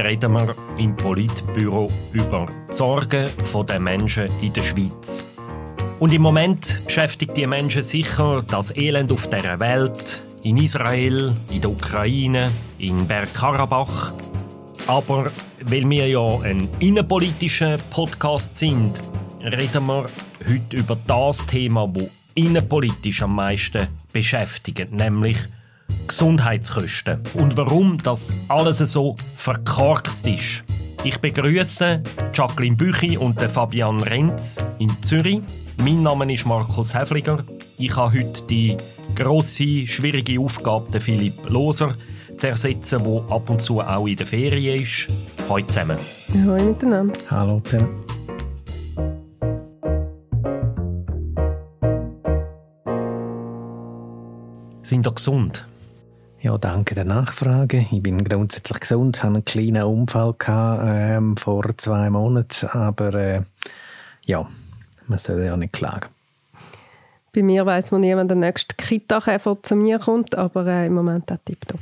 reden wir im Politbüro über die Sorgen der Menschen in der Schweiz. Und im Moment beschäftigt die Menschen sicher das Elend auf der Welt, in Israel, in der Ukraine, in Bergkarabach. Aber weil wir ja ein innenpolitischer Podcast sind, reden wir heute über das Thema, das innenpolitisch am meisten beschäftigt, nämlich Gesundheitskosten und warum das alles so verkorkst ist. Ich begrüße Jacqueline Büchi und Fabian Renz in Zürich. Mein Name ist Markus Häfliger. Ich habe heute die grosse, schwierige Aufgabe, den Philipp Loser zu ersetzen, der ab und zu auch in der Ferien ist. Hallo zusammen. Hallo miteinander. Hallo zusammen. Sind ihr gesund? Ja, danke der Nachfrage. Ich bin grundsätzlich gesund, hatte einen kleinen Unfall gehabt, ähm, vor zwei Monaten, aber äh, ja, man soll ja nicht klagen. Bei mir weiß man nie, wann der nächste Kita-Käfer zu mir kommt, aber äh, im Moment auch tipptopp.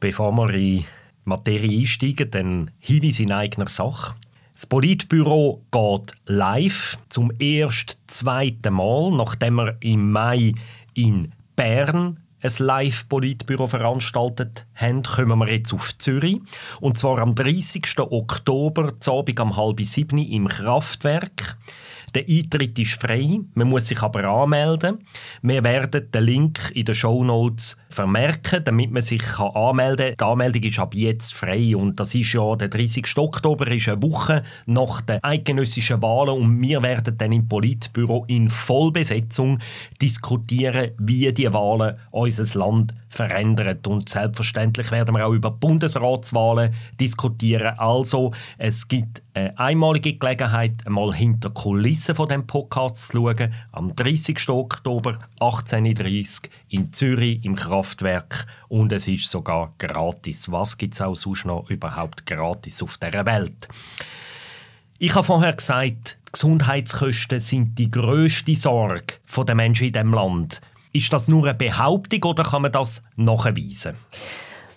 Bevor wir in Materie einsteigen, dann Hinweis in eigener Sache. Das Politbüro geht live zum ersten, zweiten Mal, nachdem wir im Mai in Bern ein Live-Politbüro veranstaltet haben, kommen wir jetzt auf Zürich. Und zwar am 30. Oktober, Abend um halb sieben im Kraftwerk. Der Eintritt ist frei, man muss sich aber anmelden. Wir werden den Link in den Show Notes vermerken, damit man sich anmelden kann. Die Anmeldung ist ab jetzt frei und das ist ja der 30. Oktober, ist eine Woche nach den eidgenössischen Wahlen und wir werden dann im Politbüro in Vollbesetzung diskutieren, wie die Wahlen unser Land verändern. Und selbstverständlich werden wir auch über Bundesratswahlen diskutieren. Also es gibt eine einmalige Gelegenheit, einmal hinter Kulissen von dem Podcast zu schauen. Am 30. Oktober 18.30 Uhr in Zürich im Kraftwerk. Und es ist sogar gratis. Was gibt es auch sonst noch überhaupt gratis auf dieser Welt? Ich habe vorher gesagt, die Gesundheitskosten sind die grösste Sorge der Menschen in diesem Land. Ist das nur eine Behauptung oder kann man das nachweisen?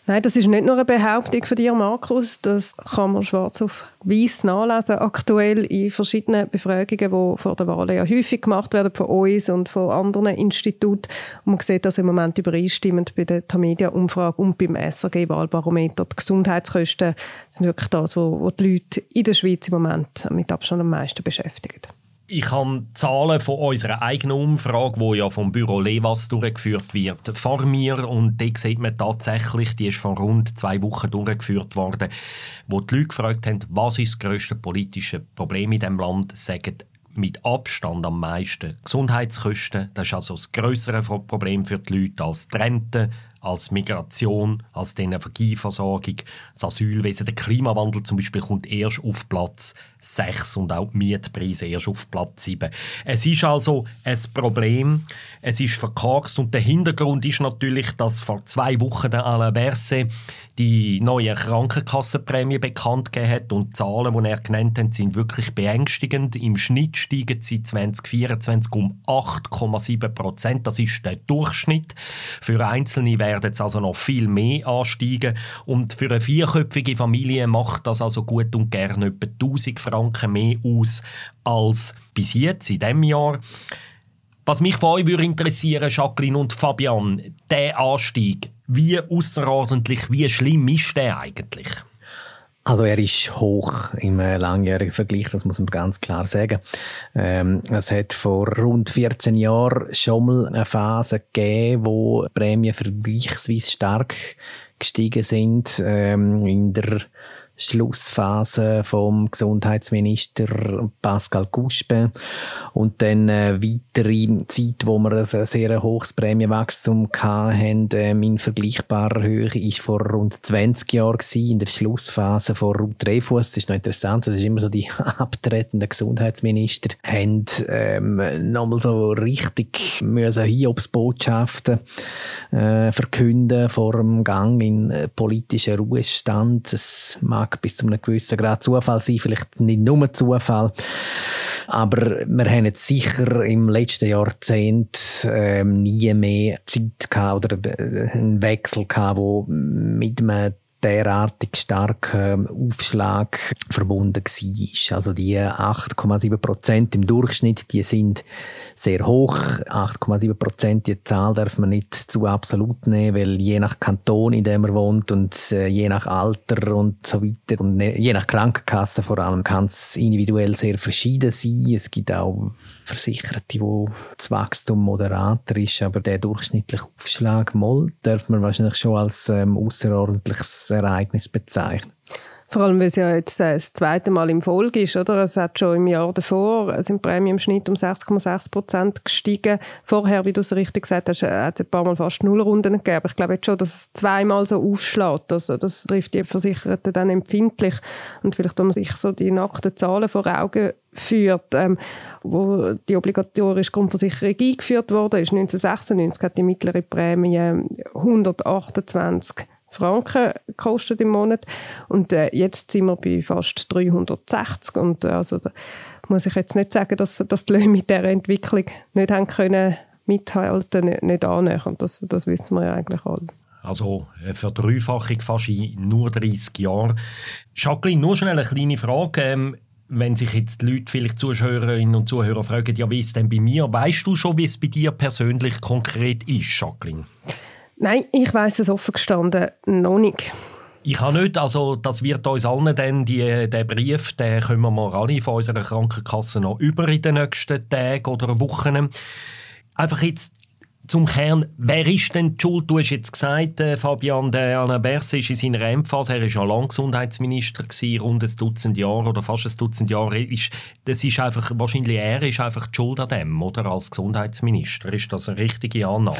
Nein, das ist nicht nur eine Behauptung von dir, Markus. Das kann man schwarz auf weiß nachlesen. Aktuell in verschiedenen Befragungen, die vor der Wahl ja häufig gemacht werden von uns und von anderen Instituten. Und man sieht das im Moment übereinstimmend bei der Tamedia-Umfrage und beim SRG-Wahlbarometer. Die Gesundheitskosten sind wirklich das, was die Leute in der Schweiz im Moment mit Abstand am meisten beschäftigen. Ich habe Zahlen von unserer eigenen Umfrage, die ja vom Büro Levas durchgeführt wird, vor mir. Und die sieht man tatsächlich, die ist vor rund zwei Wochen durchgeführt worden, wo die Leute gefragt haben, was ist das grösste politische Problem in diesem Land, sagen mit Abstand am meisten Gesundheitskosten. Das ist also das größere Problem für die Leute als die Rente, als Migration, als die Energieversorgung, das Asylwesen. Der Klimawandel zum Beispiel kommt erst auf Platz 6 und auch die Mietpreise erst auf Platz 7. Es ist also ein Problem, es ist verkorkst und der Hintergrund ist natürlich, dass vor zwei Wochen der Alain Berset die neue Krankenkassenprämie bekannt gegeben hat und die Zahlen, die er genannt hat, sind wirklich beängstigend. Im Schnitt steigen sie 2024 um 8,7 Prozent. Das ist der Durchschnitt. Für Einzelne werden es also noch viel mehr ansteigen und für eine vierköpfige Familie macht das also gut und gerne etwa 1000 Franken mehr aus als bis jetzt in diesem Jahr. Was mich von euch würde interessieren, Jacqueline und Fabian, der Anstieg, wie außerordentlich, wie schlimm ist der eigentlich? Also er ist hoch im äh, langjährigen Vergleich, das muss man ganz klar sagen. Ähm, es hat vor rund 14 Jahren schon mal eine Phase gegeben, wo Prämien vergleichsweise stark gestiegen sind. Ähm, in der Schlussphase vom Gesundheitsminister Pascal Guspe und dann äh, weitere Zeit, wo wir ein sehr hohes Prämienwachstum hatten, ähm, in vergleichbarer Höhe, ist vor rund 20 Jahren gewesen, in der Schlussphase von Ruth Dreyfus. Das ist noch interessant, das ist immer so die abtretenden Gesundheitsminister, haben ähm, nochmal so richtig müssen Hiobsbotschaften äh, verkünden vor dem Gang in äh, politischen Ruhestand. Das mag mag bis zu einem gewissen Grad Zufall sein, vielleicht nicht nur Zufall. Aber wir haben jetzt sicher im letzten Jahrzehnt ähm, nie mehr Zeit gehabt oder äh, einen Wechsel gehabt, wo mit einem derartig starken Aufschlag verbunden war. Also die 8,7 Prozent im Durchschnitt, die sind sehr hoch. 8,7 Prozent, die Zahl darf man nicht zu absolut nehmen, weil je nach Kanton, in dem man wohnt und äh, je nach Alter und so weiter und ne, je nach Krankenkasse vor allem kann es individuell sehr verschieden sein. Es gibt auch Versicherte, wo das Wachstum moderater ist, aber der durchschnittliche Aufschlag mal darf man wahrscheinlich schon als ähm, außerordentliches Ereignis bezeichnen. Vor allem, weil es ja jetzt äh, das zweite Mal im Folge ist, oder? Es hat schon im Jahr davor sind die Prämien im Schnitt um 6,6 Prozent gestiegen. Vorher, wie du es richtig gesagt hast, äh, hat es ein paar Mal fast Nullrunden gegeben. Aber ich glaube jetzt schon, dass es zweimal so aufschlägt. Also das trifft die Versicherten dann empfindlich. Und vielleicht, wenn man sich so die nackten Zahlen vor Augen führt, ähm, wo die obligatorische Grundversicherung eingeführt wurde, ist 1996 hat die mittlere Prämie 128 Franken gekostet im Monat. Und äh, jetzt sind wir bei fast 360. Und äh, also da muss ich jetzt nicht sagen, dass, dass die Löhne mit dieser Entwicklung nicht haben können mithalten, nicht, nicht annähern. Das, das wissen wir ja eigentlich alle. Also eine Verdreifachung fast in nur 30 Jahren. Jacqueline, nur schnell eine kleine Frage. Ähm, wenn sich jetzt die Leute, vielleicht Zuhörerinnen und Zuhörer fragen, ja, wie ist es denn bei mir? Weißt du schon, wie es bei dir persönlich konkret ist, Jacqueline? Nein, ich weiß es offen gestanden noch nicht. Ich habe nicht, also das wird uns allen dann, die, den Brief, den können wir mal alle von unserer Krankenkasse noch über in den nächsten Tagen oder Wochen. Einfach jetzt zum Kern, wer ist denn die Schuld? Du hast jetzt gesagt, äh, Fabian, der Alain Berset ist in seiner Endphase, er war ja lang Gesundheitsminister, gewesen, rund ein Dutzend Jahre oder fast ein Dutzend Jahre. Ist, das ist einfach, wahrscheinlich er ist einfach die Schuld an dem, oder, als Gesundheitsminister. Ist das eine richtige Annahme?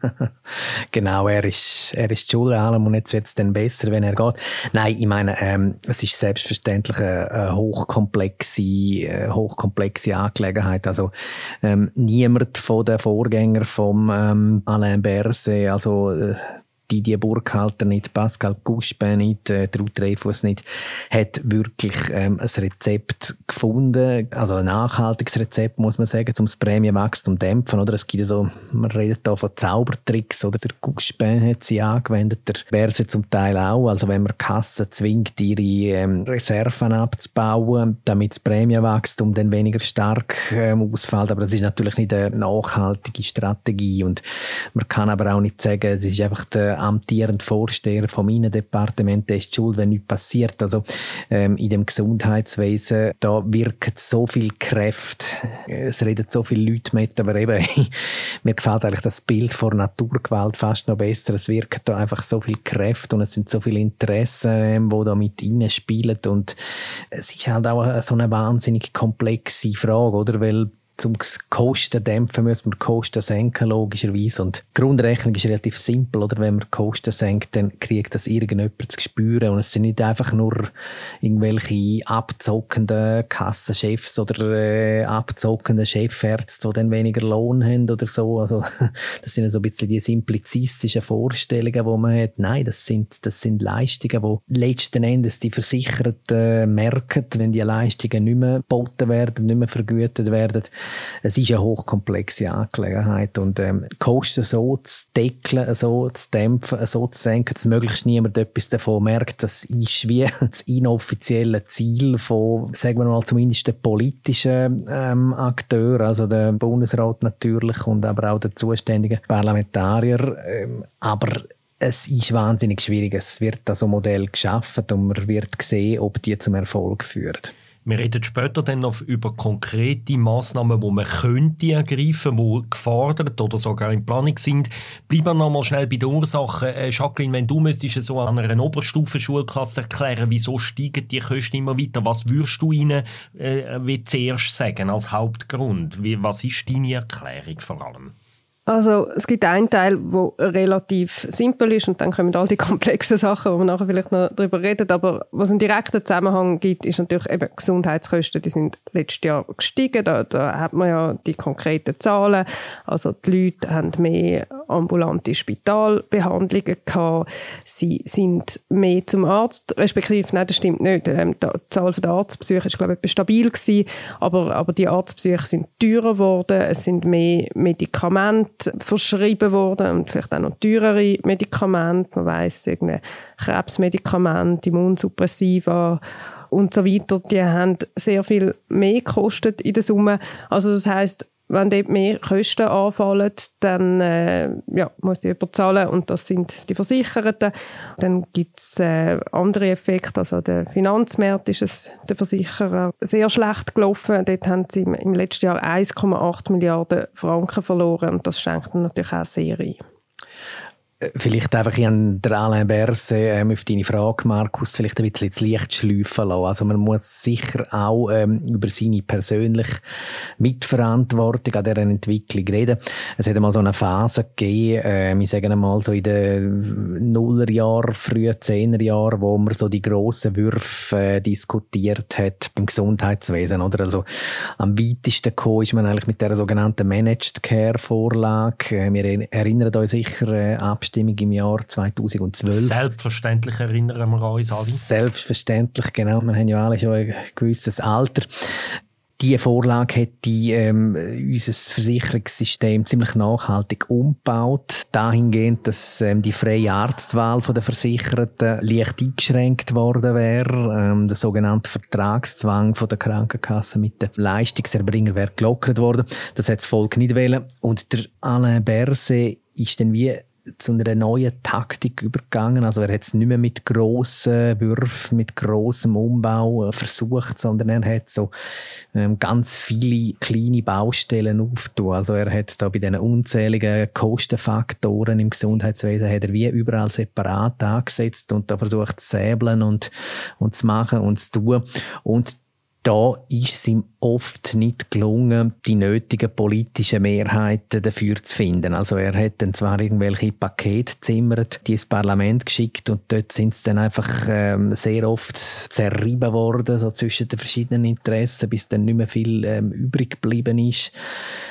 genau, er ist, er ist die Schuld an allem und jetzt wird es dann besser, wenn er geht. Nein, ich meine, ähm, es ist selbstverständlich eine, eine hochkomplexe, eine äh, hochkomplexe Angelegenheit. Also ähm, niemand von den Vorgängern von vom ähm, Alain Berset, also äh, Didier Burkhalter nicht, Pascal Guspin nicht, äh, Ruth Dreyfus nicht, hat wirklich ähm, ein Rezept gefunden, also ein nachhaltiges Rezept, muss man sagen, um das Prämienwachstum zu dämpfen. Oder? Es gibt so, man redet hier von Zaubertricks, oder? Der Guspin hat sie angewendet, der Berse zum Teil auch. Also wenn man Kassen zwingt, ihre ähm, Reserven abzubauen, damit das Prämienwachstum dann weniger stark ähm, ausfällt. Aber das ist natürlich nicht eine nachhaltige Strategie und man kann aber auch nicht sagen, es ist einfach der amtierende Vorsteher vom Innendepartement, der ist schuld, wenn nichts passiert. Also ähm, in dem Gesundheitswesen, da wirken so viel Kräfte, es reden so viele Leute mit, aber eben, mir gefällt eigentlich das Bild vor Naturgewalt fast noch besser. Es wirken da einfach so viel Kräfte und es sind so viele Interessen, ähm, die da mit spielen und es ist halt auch so eine wahnsinnig komplexe Frage, oder? Weil zum Kosten dämpfen müssen wir Kosten senken, logischerweise. Und die Grundrechnung ist relativ simpel, oder? Wenn man Kosten senkt, dann kriegt das irgendjemand zu spüren. Und es sind nicht einfach nur irgendwelche abzockenden Kassenchefs oder äh, abzockenden Chefärzte, die dann weniger Lohn haben oder so. Also, das sind so ein bisschen die simplizistischen Vorstellungen, die man hat. Nein, das sind, das sind Leistungen, die letzten Endes die Versicherten merken, wenn die Leistungen nicht mehr geboten werden, nicht mehr vergütet werden es ist eine hochkomplexe Angelegenheit und ähm, Kosten so zu deckeln, so zu dämpfen, so zu senken, dass möglichst niemand etwas davon merkt, das ist wie das inoffizielle Ziel von, sagen wir mal, zumindest den politischen ähm, Akteur, also der Bundesrat natürlich und aber auch der zuständigen Parlamentarier, ähm, aber es ist wahnsinnig schwierig. Es wird da so ein Modell geschaffen und man wird sehen, ob die zum Erfolg führen. Wir reden später dann noch über konkrete Massnahmen, die man könnte ergreifen, die gefordert oder sogar in Planung sind. Bleiben wir noch mal schnell bei den Ursachen. Äh, Jacqueline, wenn du müsstest so an einer Oberstufenschulklasse erklären, wieso steigen die Kosten immer weiter, was würdest du ihnen äh, wie zuerst sagen als Hauptgrund? Wie, was ist deine Erklärung vor allem? Also es gibt einen Teil, der relativ simpel ist und dann kommen all die komplexen Sachen, wo wir nachher vielleicht noch darüber reden, aber was einen direkten Zusammenhang gibt, ist natürlich eben Gesundheitskosten, die sind letztes Jahr gestiegen, da, da hat man ja die konkreten Zahlen, also die Leute haben mehr ambulante Spitalbehandlungen gehabt, sie sind mehr zum Arzt, respektive, nein, das stimmt nicht, ähm, die Zahl der Arztbesuche ist glaube ich stabil gewesen, aber, aber die Arztbesuche sind teurer geworden, es sind mehr Medikamente Verschrieben worden und vielleicht auch noch teurere Medikamente. Man weiss, Krebsmedikamente, Immunsuppressiva und so weiter, die haben sehr viel mehr gekostet in der Summe. Also das heißt, wenn dort mehr Kosten anfallen, dann äh, ja, muss die jemand zahlen und das sind die Versicherten. Dann gibt es äh, andere Effekte, also der Finanzmarkt ist es der Versicherer sehr schlecht gelaufen. Dort haben sie im, im letzten Jahr 1,8 Milliarden Franken verloren und das schenkt natürlich auch sehr ein. Vielleicht einfach an der Alain Berse ähm, auf deine Frage, Markus, vielleicht ein bisschen das Licht schleifen lassen. Also man muss sicher auch ähm, über seine persönliche Mitverantwortung an dieser Entwicklung reden. Es hat einmal so eine Phase gegeben, äh, wir sagen einmal so in den Nullerjahren, frühen Zehnerjahren, wo man so die grossen Würfe äh, diskutiert hat beim Gesundheitswesen. Oder? Also am weitesten gekommen ist man eigentlich mit der sogenannten Managed Care Vorlage. Äh, wir erinnern uns sicher äh, Abstimmung im Jahr 2012. Selbstverständlich erinnern wir uns alle. Selbstverständlich, genau. Wir haben ja alle schon ein gewisses Alter. Diese Vorlage hat die, ähm, unser Versicherungssystem ziemlich nachhaltig umgebaut. Dahingehend, dass ähm, die freie Arztwahl der Versicherten leicht eingeschränkt worden wäre. Ähm, der sogenannte Vertragszwang von der Krankenkasse mit den Leistungserbringern wäre gelockert worden. Das hat das Volk nicht wählen. Und der Alain Berset ist dann wie zu einer neuen Taktik übergegangen. Also er hat es nicht mehr mit grossen Würfen, mit grossem Umbau äh, versucht, sondern er hat so ähm, ganz viele kleine Baustellen aufgetan. Also er hat da bei diesen unzähligen Kostenfaktoren im Gesundheitswesen hat er wie überall separat angesetzt und da versucht zu säbeln und, und zu machen und zu tun. Und da ist es ihm oft nicht gelungen, die nötigen politischen Mehrheiten dafür zu finden. Also er hat dann zwar irgendwelche Pakete zimmert, die ins Parlament geschickt und dort sind sie dann einfach ähm, sehr oft zerrieben worden, so zwischen den verschiedenen Interessen, bis dann nicht mehr viel ähm, übrig geblieben ist.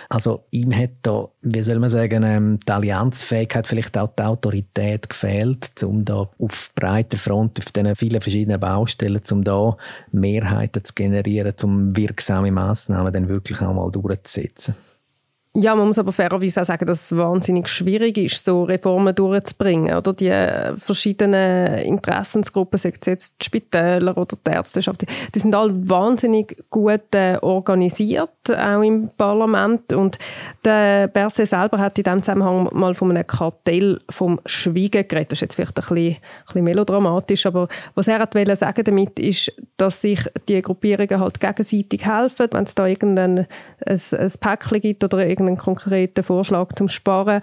Also ihm hat da, wie soll man sagen, ähm, die Allianzfähigkeit, vielleicht auch die Autorität gefehlt, um da auf breiter Front, auf diesen vielen verschiedenen Baustellen, um da Mehrheiten zu generieren, um wirksame Massnahmen dann wirklich auch mal durchzusetzen. Ja, man muss aber fairerweise auch sagen, dass es wahnsinnig schwierig ist, so Reformen durchzubringen. Oder die äh, verschiedenen Interessensgruppen, sei es jetzt die Spitäler oder die Ärzteschaft, die sind alle wahnsinnig gut äh, organisiert, auch im Parlament. Und der Berset selber hat in diesem Zusammenhang mal von einem Kartell vom Schweigen geredet. Das ist jetzt vielleicht ein bisschen, ein bisschen melodramatisch, aber was er hat sagen damit ist, dass sich die Gruppierungen halt gegenseitig helfen. Wenn es da irgendein ein, ein Päckchen gibt oder irgendeinen konkreten Vorschlag zum Sparen,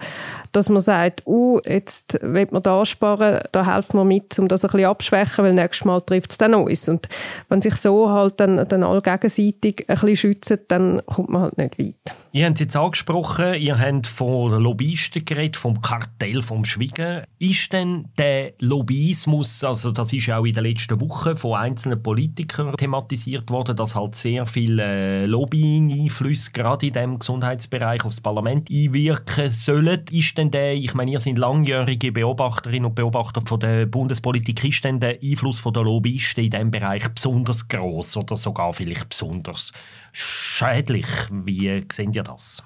dass man sagt, uh, jetzt will man da sparen, da helfen wir mit, um das ein bisschen abschwächen, weil nächstes Mal trifft es dann uns. Und wenn sich so halt dann, dann alle gegenseitig ein bisschen schützen, dann kommt man halt nicht weit. Ihr habt es jetzt angesprochen, ihr habt von Lobbyisten geredet, vom Kartell, vom Schwiegen. Ist denn der Lobbyismus, also das ist auch in den letzten Wochen von einzelnen Politikern thematisiert worden, dass halt sehr viele Lobbying-Einflüsse gerade in dem Gesundheitsbereich aufs Parlament einwirken sollen. Ist denn der, ich meine, ihr seid langjährige Beobachterinnen und Beobachter von der Bundespolitik, ist denn der Einfluss der Lobbyisten in diesem Bereich besonders groß oder sogar vielleicht besonders schädlich? Wie sehen ihr das?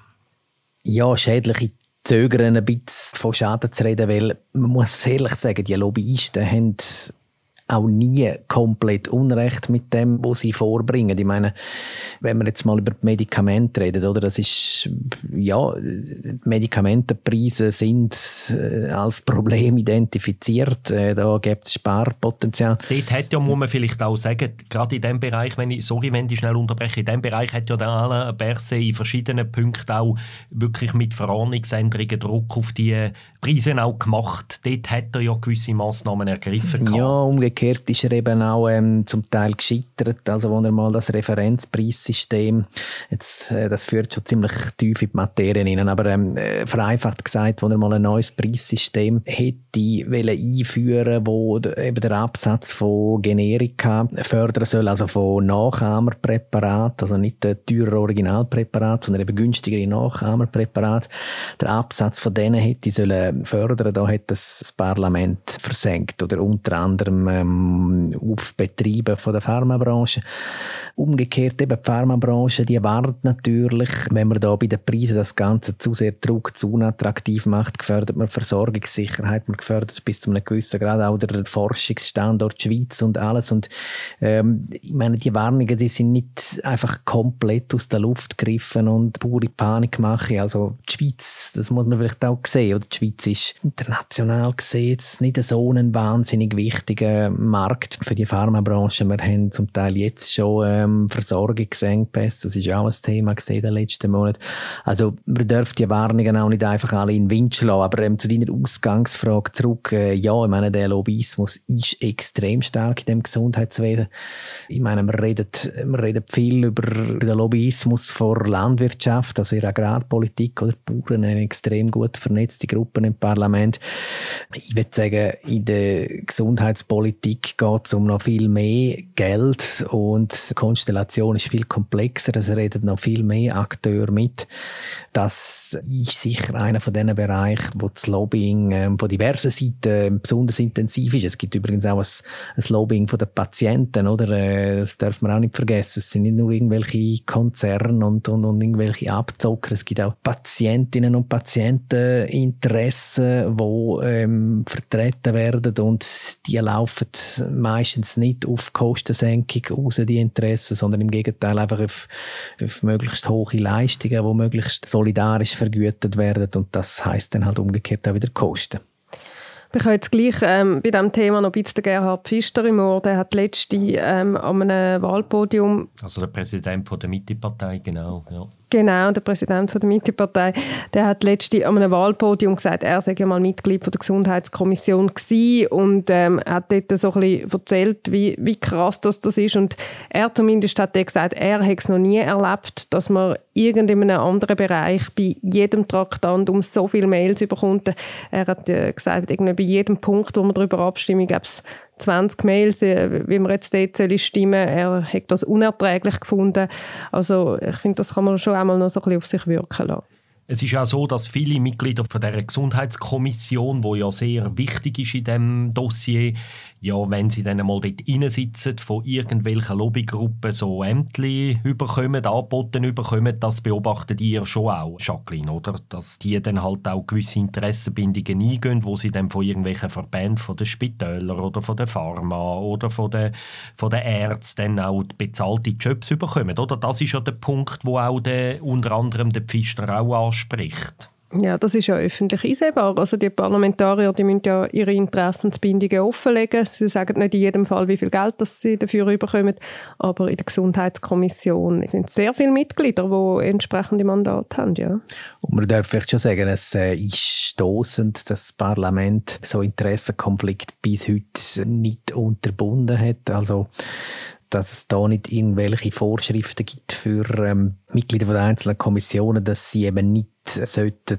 Ja, schädlich. Ich zögere ein bisschen von Schaden zu reden, weil man muss ehrlich sagen, die Lobbyisten haben auch nie komplett Unrecht mit dem, was sie vorbringen. Ich meine, wenn wir jetzt mal über Medikamente reden, oder, das ist, ja, Medikamentenpreise sind äh, als Problem identifiziert. Äh, da gibt es Sparpotenzial. Dort hat ja, muss man vielleicht auch sagen, gerade in dem Bereich, wenn ich, sorry, wenn ich schnell unterbreche, in dem Bereich hat ja der Alain Berset in verschiedenen Punkten auch wirklich mit Verordnungsänderungen Druck auf die Preise auch gemacht. Dort hat er ja gewisse Massnahmen ergriffen. Ja, umgekehrt umgekehrt ist er eben auch ähm, zum Teil gescheitert. Also, wo er mal das Referenzpreissystem, jetzt, äh, das führt schon ziemlich tief in die Materie hinein, aber ähm, äh, vereinfacht gesagt, wo er mal ein neues Preissystem hätte einführen wo eben der Absatz von Generika fördern soll, also von Nachahmerpräparaten, also nicht der teure Originalpräparat, sondern eben günstigere Nachahmerpräparate. Der Absatz von denen hätte sollen fördern, da hat das Parlament versenkt oder unter anderem äh, ähm, auf Betriebe von der Pharmabranche. Umgekehrt eben die Pharmabranche, die warnt natürlich, wenn man da bei den Preisen das Ganze zu sehr Druck, zu unattraktiv macht, gefördert man Versorgungssicherheit, man gefördert bis zu einem gewissen Grad auch der Forschungsstandort Schweiz und alles. Und ähm, ich meine, die Warnungen, die sind nicht einfach komplett aus der Luft gegriffen und pure Panik machen. Also die Schweiz, das muss man vielleicht auch sehen, oder die Schweiz ist international gesehen jetzt nicht so ein wahnsinnig wichtiger Markt für die Pharmabranche. Wir haben zum Teil jetzt schon äh, ähm, Versorgungsengpässe. Das ist auch ein Thema gesehen den letzten Monaten. Also man darf die Warnungen auch nicht einfach alle in den Wind schlagen. Aber ähm, zu deiner Ausgangsfrage zurück. Äh, ja, ich meine, der Lobbyismus ist extrem stark in dem Gesundheitswesen. Ich meine, wir reden, wir reden viel über den Lobbyismus vor Landwirtschaft, also in Agrarpolitik oder Bauern, eine extrem gut vernetzte Gruppen im Parlament. Ich würde sagen, in der Gesundheitspolitik geht es um noch viel mehr Geld und Konstellation ist viel komplexer, es reden noch viel mehr Akteure mit. Das ist sicher einer von diesen Bereichen, wo das Lobbying ähm, von diversen Seiten ähm, besonders intensiv ist. Es gibt übrigens auch ein, ein Lobbying von den Patienten, oder? Äh, das darf man auch nicht vergessen. Es sind nicht nur irgendwelche Konzerne und, und, und irgendwelche Abzocker. Es gibt auch Patientinnen und Patienteninteressen, die ähm, vertreten werden und die laufen meistens nicht auf Kostensenkung raus, die Interessen Interessen, sondern im Gegenteil einfach auf, auf möglichst hohe Leistungen, die möglichst solidarisch vergütet werden und das heißt dann halt umgekehrt auch wieder Kosten. Ich habe jetzt gleich ähm, bei diesem Thema noch ein bisschen Gerhard Pfister im Ohr. Der hat letzte ähm, an einem Wahlpodium... Also der Präsident von der Mitte-Partei, genau. Ja. Genau, der Präsident von der Mitte-Partei, der hat letzte an einem Wahlpodium gesagt, er sei ja mal Mitglied von der Gesundheitskommission gewesen und ähm, hat dort so ein bisschen erzählt, wie, wie krass das, das ist und er zumindest hat gesagt, er hätte es noch nie erlebt, dass man irgendeinem anderen Bereich bei jedem Traktandum so viele Mails bekommt. Er hat äh, gesagt, irgendwie bei jedem Punkt, wo man darüber abstimmen, gab es 20 Mails, äh, wie man jetzt dort stimmen Er hat das unerträglich gefunden. Also ich finde, das kann man schon einmal noch so ein bisschen auf sich wirken lassen. Es ist auch so, dass viele Mitglieder von der Gesundheitskommission, wo ja sehr wichtig ist in dem Dossier, ja, wenn sie dann mal dort sitzen, von irgendwelchen Lobbygruppen so Ämtli überkommen, angeboten überkommen, das beobachtet ihr schon auch, Jacqueline, oder? Dass die dann halt auch gewisse Interessenbindungen eingehen, wo sie dann von irgendwelchen Verbänden, von den Spitälern oder von der Pharma oder von den, von den Ärzten dann auch bezahlte Jobs überkommen, oder? Das ist ja der Punkt, wo auch der, unter anderem der Pfister auch anspricht. Ja, das ist ja öffentlich einsehbar. Also die Parlamentarier die müssen ja ihre Interessensbindungen offenlegen. Sie sagen nicht in jedem Fall, wie viel Geld das sie dafür bekommen, aber in der Gesundheitskommission sind sehr viele Mitglieder, die entsprechende Mandate haben. Ja. Und man darf vielleicht schon sagen, es äh, ist stoßend, dass das Parlament so Interessenkonflikt bis heute nicht unterbunden hat. Also dass es da nicht irgendwelche Vorschriften gibt für ähm, Mitglieder der einzelnen Kommissionen, dass sie eben nicht sollten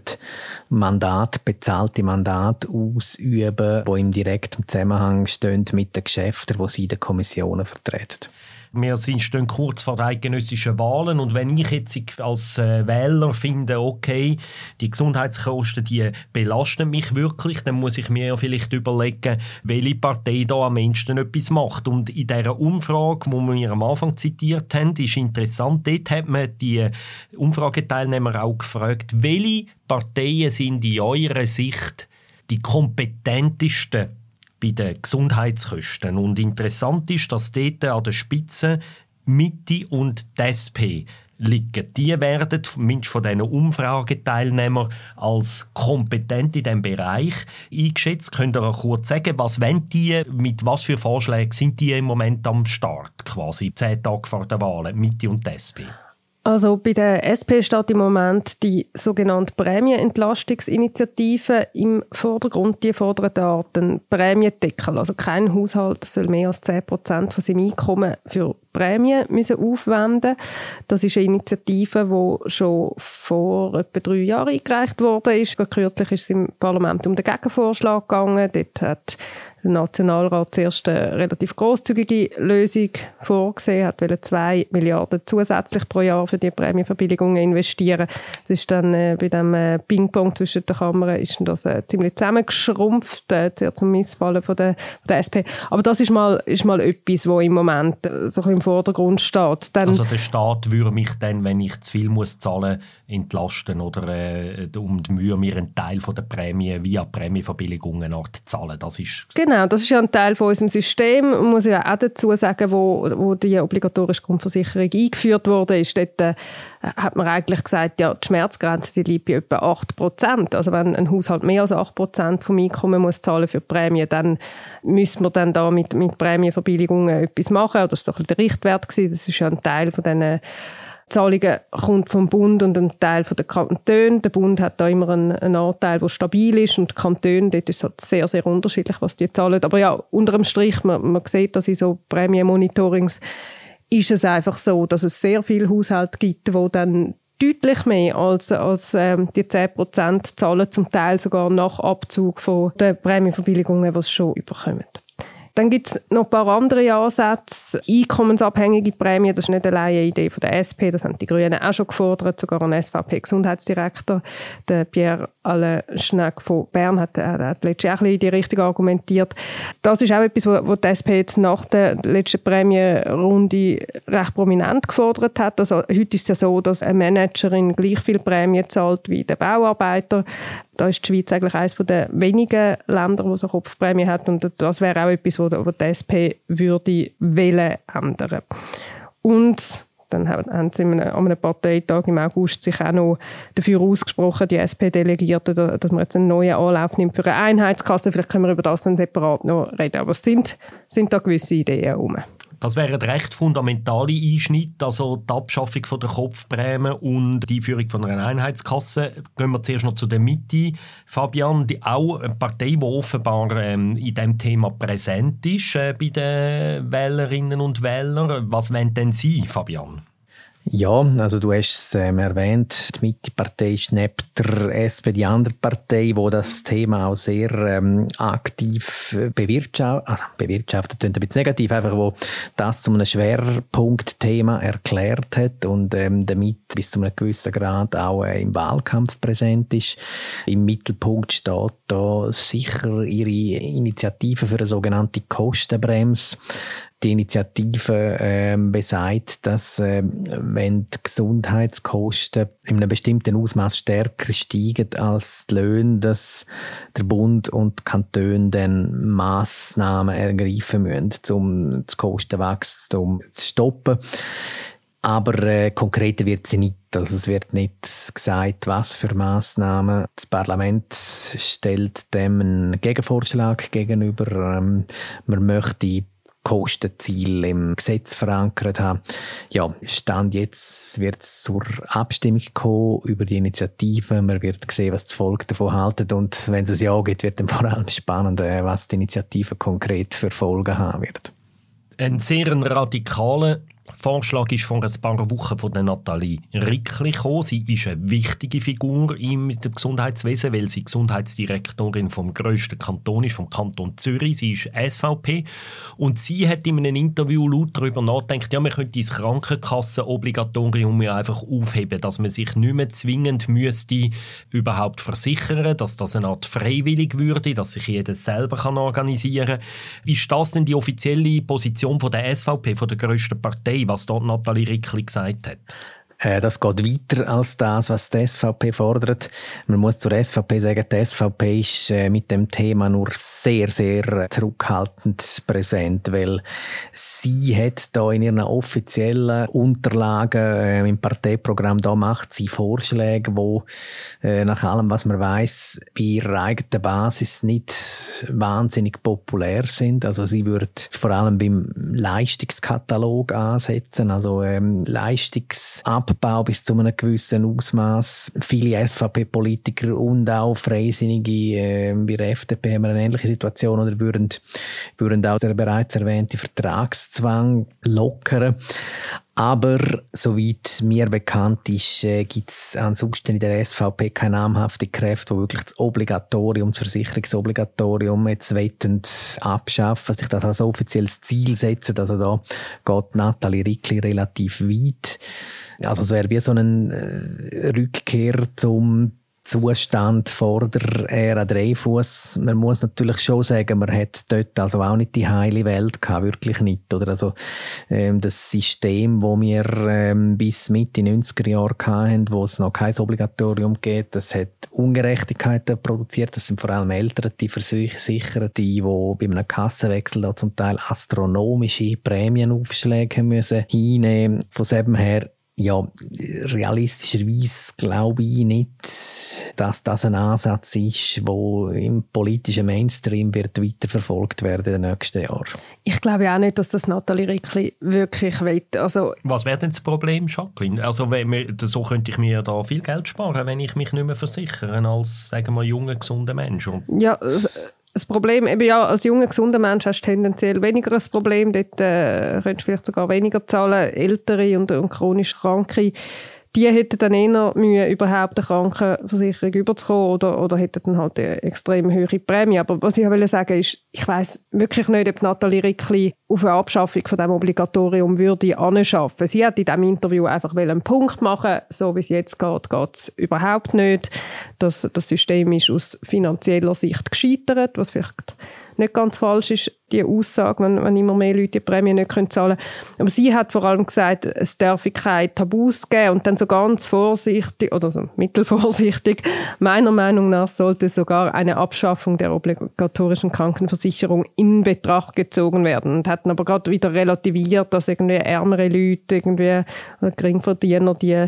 Mandat, bezahlte Mandat ausüben, wo im direkten Zusammenhang stehen mit den Geschäften, die sie in den Kommissionen vertreten wir sind, stehen kurz vor den eidgenössischen Wahlen und wenn ich jetzt als äh, Wähler finde, okay, die Gesundheitskosten, die belasten mich wirklich, dann muss ich mir ja vielleicht überlegen, welche Partei da am meisten etwas macht. Und in dieser Umfrage, die wir am Anfang zitiert haben, ist interessant, dort hat man die Umfrageteilnehmer auch gefragt, welche Parteien sind in eurer Sicht die kompetentesten bei den Gesundheitskosten. Und interessant ist, dass dort an der Spitze Mitte und die SP liegen. Die werden, zumindest von diesen Umfrageteilnehmern, als kompetent in diesem Bereich eingeschätzt. Könnt ihr auch kurz sagen, was wollen die, mit was für Vorschlägen sind die im Moment am Start, quasi zehn Tage vor der Wahl, Mitte und die SP? Also bei der SP steht im Moment die sogenannte Prämienentlastungsinitiative im Vordergrund. Die fordert einen Prämiendeckel. Also kein Haushalt soll mehr als 10 Prozent von seinem Einkommen für Prämie müssen aufwenden Das ist eine Initiative, die schon vor etwa drei Jahren eingereicht wurde. Kürzlich ist es im Parlament um den Gegenvorschlag gegangen. Dort hat der Nationalrat zuerst eine relativ großzügige Lösung vorgesehen, hat 2 Milliarden zusätzlich pro Jahr für die Prämienverbilligungen investieren. Das ist dann äh, bei dem äh, Ping-Pong zwischen den Kammern ist das äh, ziemlich zusammengeschrumpft, äh, zum Missfallen von der, von der SP. Aber das ist mal, ist mal etwas, wo im Moment äh, so im Vordergrund steht. Dann, also der Staat würde mich dann, wenn ich zu viel muss zahlen entlasten oder äh, die Mühe mir einen Teil von der Prämie via Prämienverbilligungen zahlen. Das ist genau, das ist ja ein Teil von unserem System. Man muss ja auch dazu sagen, wo, wo die obligatorische Grundversicherung eingeführt wurde, ist dort, äh, hat man eigentlich gesagt, ja, die Schmerzgrenze die liegt bei etwa 8 Prozent. Also wenn ein Haushalt mehr als 8 Prozent vom Einkommen muss zahlen für die Prämie, dann müssen wir dann da mit, mit Prämienverbilligungen etwas machen. Das war doch der Richtwert. Gewesen. Das ist ja ein Teil von diesen Zahlungen kommt vom Bund und ein Teil von der Kantone. Der Bund hat da immer einen, einen Anteil, der stabil ist und die Kantone, dort ist es halt sehr, sehr unterschiedlich, was die zahlen. Aber ja, unter dem Strich, man, man sieht, dass in so Prämienmonitorings ist es einfach so, dass es sehr viele Haushalte gibt, wo dann deutlich mehr als, als ähm, die 10% zahlen, zum Teil sogar nach Abzug von den Prämienverbilligungen, die sie schon überkommen. Dann gibt es noch ein paar andere Ansätze. Einkommensabhängige Prämien, das ist nicht alleine eine Idee von der SP, das haben die Grünen auch schon gefordert, sogar ein SVP-Gesundheitsdirektor, der Pierre Alain Schneck von Bern, hat, hat letztlich auch ein in die Richtung argumentiert. Das ist auch etwas, was die SP jetzt nach der letzten Prämienrunde recht prominent gefordert hat. Also, heute ist es ja so, dass eine Managerin gleich viel Prämie zahlt wie der Bauarbeiter da ist die Schweiz eigentlich eines der wenigen Länder, wo so Kopfprämie hat und das wäre auch etwas, wo, wo die SP würde wählen ändern. Und dann haben sie an einem Parteitag im August sich auch noch dafür ausgesprochen, die SP-Delegierten, dass man jetzt einen neuen Anlauf nimmt für eine Einheitskasse. Vielleicht können wir über das dann separat noch reden. Aber es sind, sind da gewisse Ideen herum. Das wären recht fundamentale Einschnitte, also die Abschaffung von der Kopfprämie und die Einführung von einer Einheitskasse. Gehen wir zuerst noch zu der Mitte, Fabian, die auch eine Partei, die offenbar ähm, in diesem Thema präsent ist äh, bei den Wählerinnen und Wählern. Was wollen denn Sie, Fabian? Ja, also du hast es ähm, erwähnt, die Mitte-Partei ist neben der SP die andere Partei, wo das Thema auch sehr ähm, aktiv bewirtschaftet, also bewirtschaftet klingt ein bisschen negativ, einfach wo das zu einem Schwerpunktthema erklärt hat und ähm, damit bis zu einem gewissen Grad auch äh, im Wahlkampf präsent ist. Im Mittelpunkt steht da sicher ihre Initiative für eine sogenannte Kostenbremse die Initiative äh, besagt, dass äh, wenn die Gesundheitskosten in einem bestimmten Ausmaß stärker steigen als die Löhne, dass der Bund und die Kantone dann Massnahmen ergreifen müssen, um das Kostenwachstum zu stoppen. Aber äh, konkreter wird sie nicht. Also es wird nicht gesagt, was für Massnahmen. Das Parlament stellt dem einen Gegenvorschlag gegenüber. Ähm, man möchte Kostenziel im Gesetz verankert haben. Ja, Stand jetzt wird es zur Abstimmung kommen über die Initiative. Man wird sehen, was das Volk davon haltet. Und wenn es ein Ja gibt, wird dann vor allem spannend, äh, was die Initiative konkret für Folgen haben wird. Ein sehr radikaler Vorschlag ist vor ein paar Wochen von der Nathalie Rickli gekommen. Sie ist eine wichtige Figur im Gesundheitswesen, weil sie Gesundheitsdirektorin vom grössten Kanton ist, vom Kanton Zürich. Sie ist SVP und sie hat in einem Interview laut darüber nachgedacht, ja, man könnte das Krankenkassenobligatorium ja einfach aufheben, dass man sich nicht mehr zwingend müsste überhaupt versichern, dass das eine Art freiwillig würde, dass sich jeder selber kann organisieren kann. Ist das denn die offizielle Position von der SVP, von der grössten Partei? Was dort Nathalie Rickli gesagt hat. Äh, das geht weiter als das, was die SVP fordert. Man muss zur SVP sagen, die SVP ist äh, mit dem Thema nur sehr, sehr zurückhaltend präsent, weil sie hat da in ihren offiziellen Unterlagen äh, im Parteiprogramm da macht sie Vorschläge, wo nach allem, was man weiß, bei ihrer eigenen Basis nicht wahnsinnig populär sind. Also sie wird vor allem beim Leistungskatalog ansetzen, also ähm, Leistungsab Abbau bis zu einem gewissen Ausmaß. Viele SVP-Politiker und auch Freisinnige äh, bei der FDP haben eine ähnliche Situation oder würden, würden auch der bereits erwähnte Vertragszwang lockern. Aber soweit mir bekannt ist, äh, gibt es ansonsten in der SVP keine namhafte Kräfte, die wirklich das Obligatorium, das Versicherungsobligatorium jetzt wettend abschaffen, sich das als offizielles Ziel setzen. Also da geht Nathalie Rickli relativ weit. Also es wäre wie so eine äh, Rückkehr zum Zustand vor der Ära Dreifuss. Man muss natürlich schon sagen, man hat dort also auch nicht die heile Welt gehabt, wirklich nicht. Oder also ähm, das System, wo wir ähm, bis Mitte 90er Jahre hatten, wo es noch kein Obligatorium gibt, das hat Ungerechtigkeiten produziert. Das sind vor allem Eltern, die Versicherten, die, die bei einem Kassenwechsel da zum Teil astronomische Prämienaufschläge müssen hinnehmen. Von dem her ja, realistischerweise glaube ich nicht, dass das ein Ansatz ist, wo im politischen Mainstream wird weiterverfolgt werden in den nächsten Jahren. Ich glaube auch nicht, dass das Nathalie Rickli wirklich will. Also, Was wäre denn das Problem, Jacqueline? Also, wir, so könnte ich mir da viel Geld sparen, wenn ich mich nicht mehr versichere als, sagen wir, junger, gesunder Mensch. Ja, das Problem, eben ja, als junger, gesunder Mensch hast du tendenziell weniger ein Problem. Dort äh, könntest du vielleicht sogar weniger zahlen. Ältere und, und chronisch Kranke die hätten dann eher Mühe, überhaupt eine Krankenversicherung überzukommen oder, oder hätten dann halt eine extrem höhere Prämie. Aber was ich will sagen ist, ich weiß wirklich nicht, ob Nathalie Rickli auf eine Abschaffung von dem Obligatorium würde anschaffen. Sie hat in diesem Interview einfach einen Punkt machen, so wie es jetzt geht, geht es überhaupt nicht. Das, das System ist aus finanzieller Sicht gescheitert, was vielleicht nicht ganz falsch ist, die Aussage, wenn, wenn immer mehr Leute die Prämie nicht zahlen können. Aber sie hat vor allem gesagt, es darf keine Tabus geben und dann so ganz vorsichtig, oder so mittelvorsichtig, meiner Meinung nach sollte sogar eine Abschaffung der obligatorischen Krankenversicherung in Betracht gezogen werden. Und hatten aber gerade wieder relativiert, dass irgendwie ärmere Leute, irgendwie Geringverdiener, die,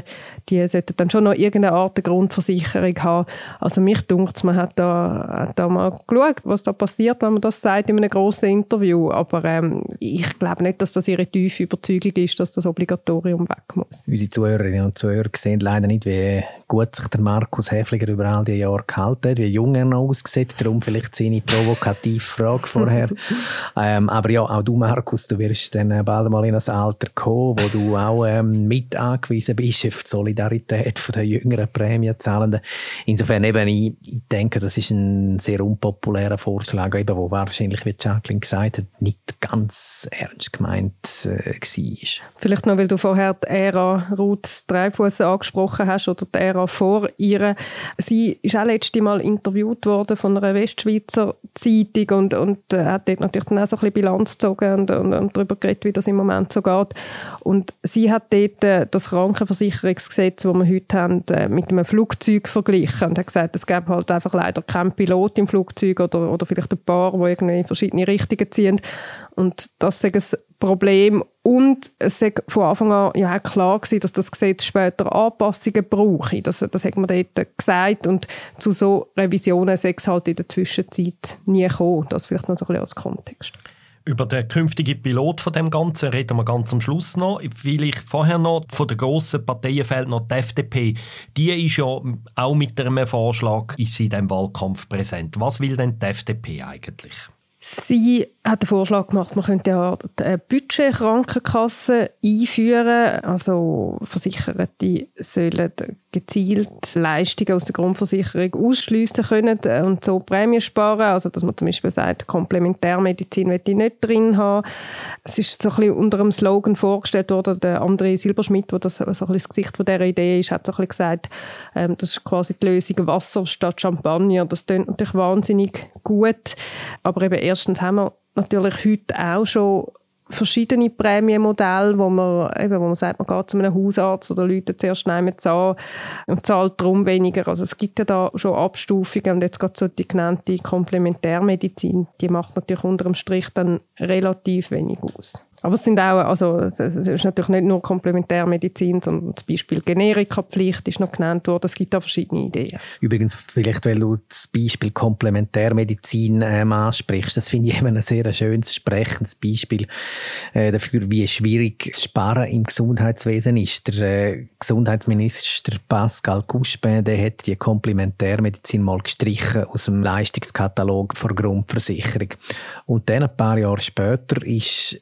die sollten dann schon noch irgendeine Art Grundversicherung haben. Also mich dunkt man hat da, hat da mal geschaut, was da passiert, wenn man das sagt in einem grossen Interview. Aber ähm, ich glaube nicht, dass das ihre tiefe Überzeugung ist, dass das Obligatorium weg muss. Unsere Zuhörerinnen und Zuhörer sehen leider nicht, wie gut sich der Markus Häfliger über all die Jahre gehalten hat, wie jung er noch aussieht. Darum vielleicht seine provokative Frage vorher. ähm, aber ja, auch du, Markus, du wirst dann bald mal in ein Alter kommen, wo du auch ähm, mit angewiesen bist auf die Solidarität der jüngeren Prämienzahlenden. Insofern eben, ich, ich denke, das ist ein sehr unpopulärer Vorschlag, eben, wo wahrscheinlich, wie Jacqueline gesagt hat, nicht ganz ernst gemeint äh, war. Vielleicht noch, weil du vorher die Ära Ruth Dreifuss angesprochen hast oder die Ära vor ihr. Sie ist auch letztes Mal interviewt worden von einer Westschweizer Zeitung und, und äh, hat dort natürlich dann auch so ein bisschen Bilanz gezogen und, und, und darüber geredet, wie das im Moment so geht. Und sie hat dort äh, das Krankenversicherungsgesetz, das wir heute haben, mit einem Flugzeug verglichen und hat gesagt, es gäbe halt einfach leider keinen Pilot im Flugzeug oder, oder vielleicht ein paar, die irgendwie in verschiedene Richtungen ziehen. Und das ist ein Problem. Und es war von Anfang an ja klar gewesen, dass das Gesetz später Anpassungen brauche. Das, das hat man dort gesagt. Und zu so Revisionen sei es halt in der Zwischenzeit nie gekommen. Das vielleicht noch so ein bisschen als Kontext. Über den künftigen Pilot von dem Ganzen reden wir ganz am Schluss noch. Vielleicht vorher noch von den grossen Parteien fehlt noch die FDP. Die ist ja auch mit einem Vorschlag in diesem Wahlkampf präsent. Was will denn die FDP eigentlich? Sie hat den Vorschlag gemacht, man könnte ja eine Budget-Krankenkasse einführen. Also Versicherte sollen gezielt Leistungen aus der Grundversicherung ausschliessen können und so Prämien sparen. Also dass man zum Beispiel sagt, Komplementärmedizin möchte ich nicht drin haben. Es ist so ein bisschen unter einem Slogan vorgestellt worden. Der André Silberschmidt, der das so ein bisschen das Gesicht von dieser Idee ist, hat so ein bisschen gesagt, ähm, das ist quasi die Lösung Wasser statt Champagner. Das klingt natürlich wahnsinnig gut. Aber eben erstens haben wir natürlich heute auch schon verschiedene Prämienmodelle, wo man, eben, wo man sagt, man geht zu einem Hausarzt oder Leute zuerst nehmen an und zahlt darum weniger. Also es gibt ja da schon Abstufungen und jetzt gerade so die genannte Komplementärmedizin, die macht natürlich unter dem Strich dann relativ wenig aus. Aber es sind auch, also es ist natürlich nicht nur Komplementärmedizin, sondern zum Beispiel Generikapflicht ist noch genannt worden. Es gibt da verschiedene Ideen. Übrigens, vielleicht, weil du das Beispiel Komplementärmedizin ähm, ansprichst, das finde ich eben ein sehr schönes, sprechendes Beispiel äh, dafür, wie schwierig das Sparen im Gesundheitswesen ist. Der äh, Gesundheitsminister Pascal Couchepin, der hat die Komplementärmedizin mal gestrichen aus dem Leistungskatalog der Grundversicherung. Und dann ein paar Jahre später ist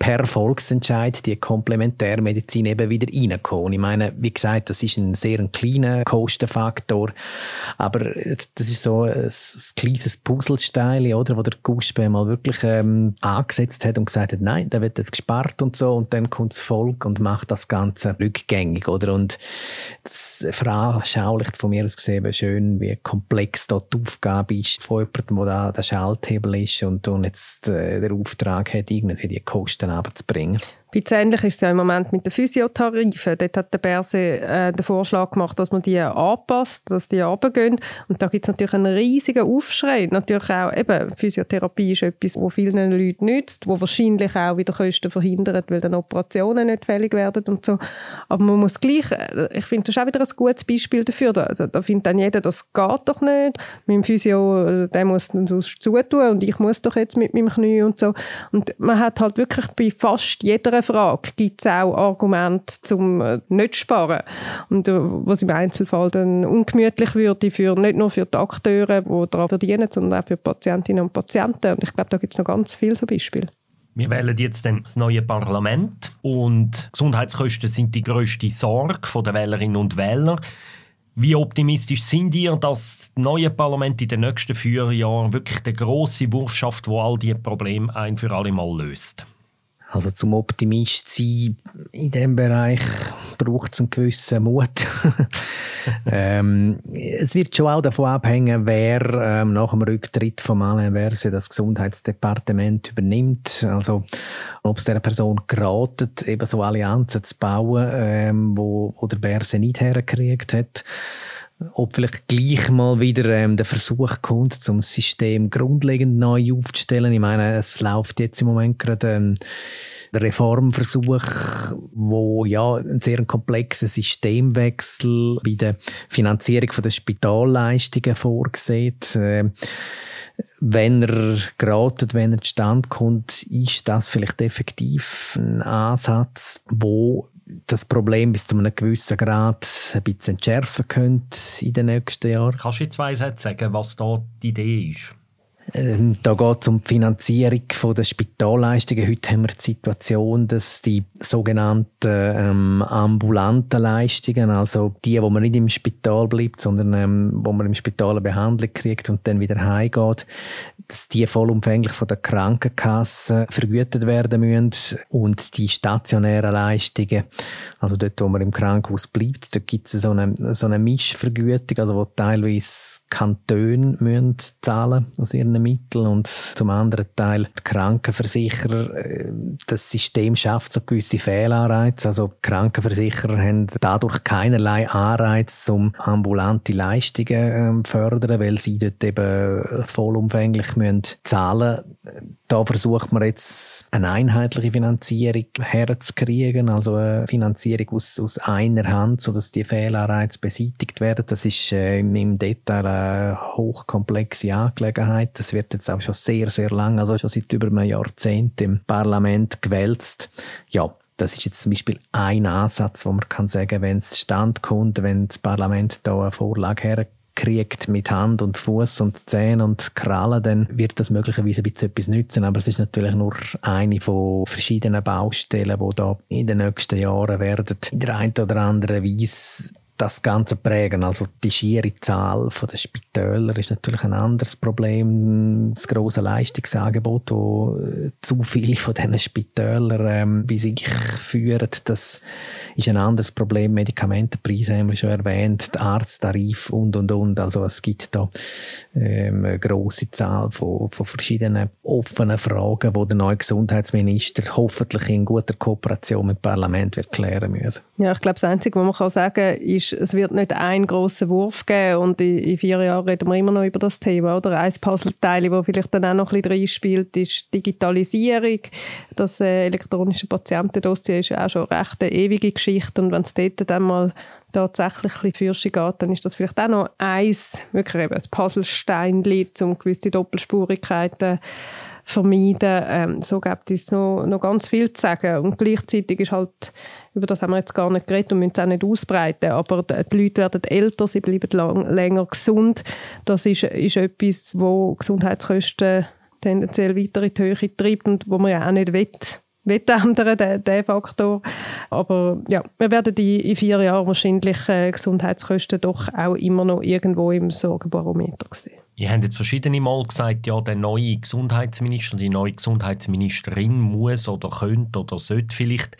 per Volksentscheid die Komplementärmedizin eben wieder reinkommen. Ich meine, wie gesagt, das ist ein sehr kleiner Kostenfaktor, aber das ist so ein, ein kleines Puzzlesteil, oder, wo der Guspe mal wirklich ähm, angesetzt hat und gesagt hat, nein, da wird jetzt gespart und so und dann kommt das Volk und macht das Ganze rückgängig, oder? Und das veranschaulicht von mir aus gesehen schön, wie komplex dort die Aufgabe ist von jemandem, der da der Schalthebel ist und, und jetzt äh, der Auftrag hat, irgendwie die Kosten Abend zu bringen. Ein bisschen ähnlich ist es ja im Moment mit den Physiotarifen. Dort hat der Berse äh, den Vorschlag gemacht, dass man die anpasst, dass die runtergehen. Und da gibt es natürlich einen riesigen Aufschrei. Natürlich auch, eben, Physiotherapie ist etwas, wo vielen Leuten nützt, wo wahrscheinlich auch wieder Kosten verhindert, weil dann Operationen nicht fällig werden und so. Aber man muss gleich, äh, ich finde, das ist auch wieder ein gutes Beispiel dafür. Da, da, findet dann jeder, das geht doch nicht. Dem Physio, äh, der muss dann sonst zutun und ich muss doch jetzt mit meinem Knie und so. Und man hat halt wirklich bei fast jeder Frage gibt es auch Argumente zum äh, nicht sparen und äh, was im Einzelfall dann ungemütlich würde für nicht nur für die Akteure, die daran verdienen, sondern auch für Patientinnen und Patienten. Und ich glaube, da gibt es noch ganz viele so Beispiele. Wir wählen jetzt dann das neue Parlament und Gesundheitskosten sind die größte Sorge der Wählerinnen und Wähler. Wie optimistisch sind ihr, dass das neue Parlament in den nächsten vier Jahren wirklich den grossen Wurf schafft, wo all diese Probleme ein für alle Mal löst? Also zum Optimist sein in diesem Bereich braucht es einen gewissen Mut. ähm, es wird schon auch davon abhängen, wer ähm, nach dem Rücktritt von Alain Verse das Gesundheitsdepartement übernimmt. Also ob es dieser Person geraten, eben so Allianzen zu bauen, ähm, wo, wo der Verse nicht hergekriegt hat ob vielleicht gleich mal wieder ähm, der Versuch kommt, zum System grundlegend neu aufzustellen. Ich meine, es läuft jetzt im Moment gerade ein Reformversuch, wo ja ein sehr komplexer Systemwechsel bei der Finanzierung der Spitalleistungen vorsieht. Äh, wenn er geratet, wenn er zustande kommt, ist das vielleicht effektiv ein Ansatz, wo das Problem bis zu einem gewissen Grad ein bisschen entschärfen könnte in den nächsten Jahren. Kannst du in zwei Sätze sagen, was da die Idee ist? Ähm, da geht es um die Finanzierung der Spitalleistungen. Heute haben wir die Situation, dass die sogenannten ähm, ambulanten Leistungen, also die, wo man nicht im Spital bleibt, sondern ähm, wo man im Spital eine Behandlung kriegt und dann wieder heimgeht, dass die vollumfänglich von der Krankenkasse vergütet werden müssen und die stationären Leistungen, also dort, wo man im Krankenhaus bleibt, da gibt es so eine, so eine Mischvergütung, also wo teilweise Kantone müssen zahlen aus ihren Mitteln und zum anderen Teil die Krankenversicherer. Äh, das System schafft so gewisse Fehlanreize, also die Krankenversicherer haben dadurch keinerlei Anreiz zum ambulante Leistungen zu ähm, fördern, weil sie dort eben vollumfänglich müssen zahlen Da versucht man jetzt eine einheitliche Finanzierung herzukriegen, also eine Finanzierung aus, aus einer Hand, sodass die Fehlanreize beseitigt werden. Das ist äh, im Detail eine hochkomplexe Angelegenheit. Das wird jetzt auch schon sehr, sehr lange, also schon seit über einem Jahrzehnt im Parlament gewälzt. Ja, das ist jetzt zum Beispiel ein Ansatz, wo man kann sagen, wenn es stand kommt, wenn das Parlament da eine Vorlage her kriegt mit Hand und Fuß und Zähnen und Krallen, dann wird das möglicherweise ein bisschen etwas nützen. Aber es ist natürlich nur eine von verschiedenen Baustellen, die da in den nächsten Jahren werden in der einen oder anderen Weise das Ganze prägen. Also die schiere Zahl der Spitäler ist natürlich ein anderes Problem. Das große Leistungsangebot, wo äh, zu viele von diesen Spitälern ähm, bei sich führen, das ist ein anderes Problem. Medikamentenpreise haben wir schon erwähnt, der Arzttarif und und und. Also es gibt da ähm, eine große Zahl von, von verschiedenen offenen Fragen, wo der neue Gesundheitsminister hoffentlich in guter Kooperation mit dem Parlament wird klären müssen. Ja, ich glaube, das Einzige, was man kann sagen kann, ist es wird nicht einen grossen Wurf geben und in, in, vier Jahren reden wir immer noch über das Thema. Oder? Ein Puzzleteil, das vielleicht dann auch noch ein bisschen reinspielt, ist Digitalisierung. Das äh, elektronische Patientendossier ist ja auch schon eine recht ewige Geschichte und wenn es dort dann mal tatsächlich ein bisschen geht, dann ist das vielleicht auch noch eins, wirklich eben ein Puzzlestein, um gewisse Doppelspurigkeiten vermeiden. Ähm, so gibt es noch, noch ganz viel zu sagen. Und gleichzeitig ist halt, über das haben wir jetzt gar nicht geredet und müssen es auch nicht ausbreiten, aber die Leute werden älter, sie bleiben lang, länger gesund. Das ist, ist etwas, wo Gesundheitskosten tendenziell weiter in die Höhe treibt und wo man ja auch nicht will ändern, den, den Faktor. Aber ja, wir werden in, in vier Jahren wahrscheinlich äh, Gesundheitskosten doch auch immer noch irgendwo im Sorgenbarometer sehen. Ihr habt jetzt verschiedene Mal gesagt, ja, der neue Gesundheitsminister, die neue Gesundheitsministerin muss oder könnte oder sollte vielleicht.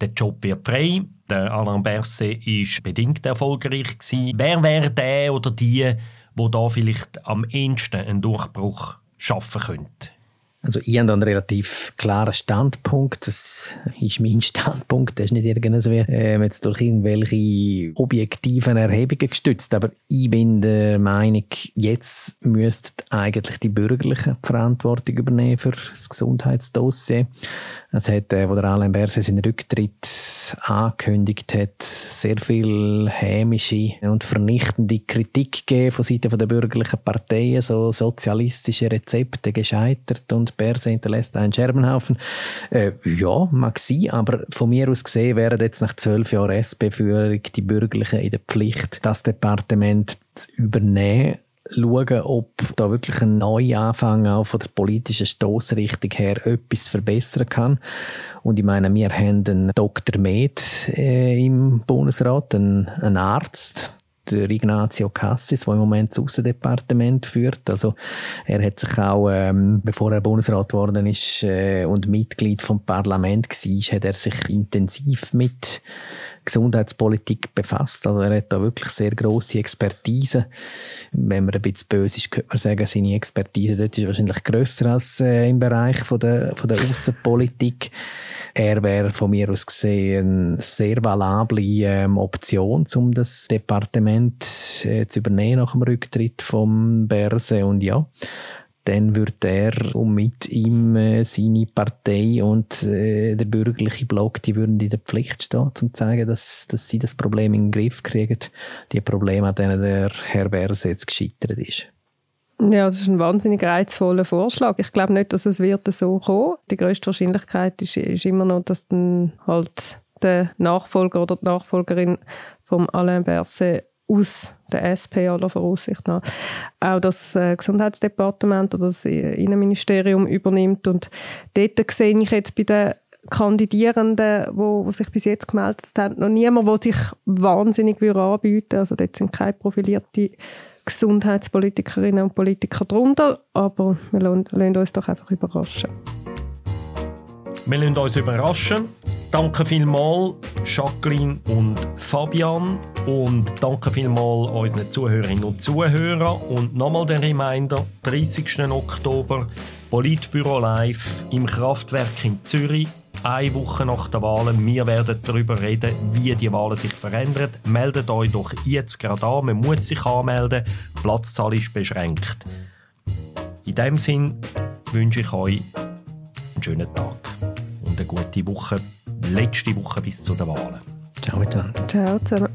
Der Job wird frei. Der Alain Berset ist bedingt erfolgreich gewesen. Wer wäre der oder die, wo da vielleicht am ehesten einen Durchbruch schaffen könnte? Also ich habe einen relativ klaren Standpunkt. Das ist mein Standpunkt. Das ist nicht irgendwie äh, jetzt durch irgendwelche objektiven Erhebungen gestützt. Aber ich bin der Meinung, jetzt müssten eigentlich die Bürgerlichen die Verantwortung übernehmen für das Gesundheitsdossier. Es hat, äh, wo der Alain Berset seinen Rücktritt angekündigt hat, sehr viel hämische und vernichtende Kritik gegeben von Seiten der bürgerlichen Parteien, so sozialistische Rezepte gescheitert und Berset hinterlässt einen Scherbenhaufen. Äh, ja, mag sein, aber von mir aus gesehen wären jetzt nach zwölf Jahren SP-Führung die Bürgerlichen in der Pflicht, das Departement zu übernehmen schauen, ob da wirklich ein Neuanfang auch von der politischen Stoßrichtung her etwas verbessern kann. Und ich meine, wir haben einen Dr. Med äh, im Bundesrat, einen, einen Arzt, der Ignazio Cassis, der im Moment das Aussendepartement führt. Also er hat sich auch, ähm, bevor er Bundesrat geworden ist äh, und Mitglied vom Parlament war, hat er sich intensiv mit Gesundheitspolitik befasst. Also er hat da wirklich sehr große Expertise. Wenn man ein bisschen böse ist, könnte man sagen, seine Expertise dort ist wahrscheinlich grösser als äh, im Bereich von der, von der Außenpolitik. Er wäre von mir aus gesehen eine sehr valable ähm, Option, um das Departement äh, zu übernehmen nach dem Rücktritt vom Berse. Und ja, dann wird er und mit ihm äh, seine Partei und äh, der bürgerliche Block, die würden in der Pflicht stehen, um zu zeigen, dass, dass sie das Problem in den Griff kriegen. Die Probleme, an denen der Herr Berse jetzt gescheitert ist. Ja, das ist ein wahnsinnig reizvoller Vorschlag. Ich glaube nicht, dass es wird so kommen. Die größte Wahrscheinlichkeit ist, ist immer noch, dass dann halt der Nachfolger oder die Nachfolgerin vom Alain Berset aus der SP aller Voraussicht nach auch das äh, Gesundheitsdepartement oder das Innenministerium übernimmt. Und dort sehe ich jetzt bei den Kandidierenden, wo sich bis jetzt gemeldet haben, noch niemand, der sich wahnsinnig anbieten würde. Also dort sind keine profilierte Gesundheitspolitikerinnen und Politiker drunter, aber wir lassen uns doch einfach überraschen. Wir lassen uns überraschen. Danke vielmals Jacqueline und Fabian und danke vielmals unseren Zuhörerinnen und Zuhörern und nochmal der Reminder, 30. Oktober Politbüro live im Kraftwerk in Zürich eine Woche nach den Wahlen. Wir werden darüber reden, wie die Wahlen sich verändern. Meldet euch doch jetzt gerade an. Man muss sich anmelden. Die Platzzahl ist beschränkt. In diesem Sinn wünsche ich euch einen schönen Tag und eine gute Woche. Letzte Woche bis zu den Wahlen. Ciao miteinander. Ciao zusammen.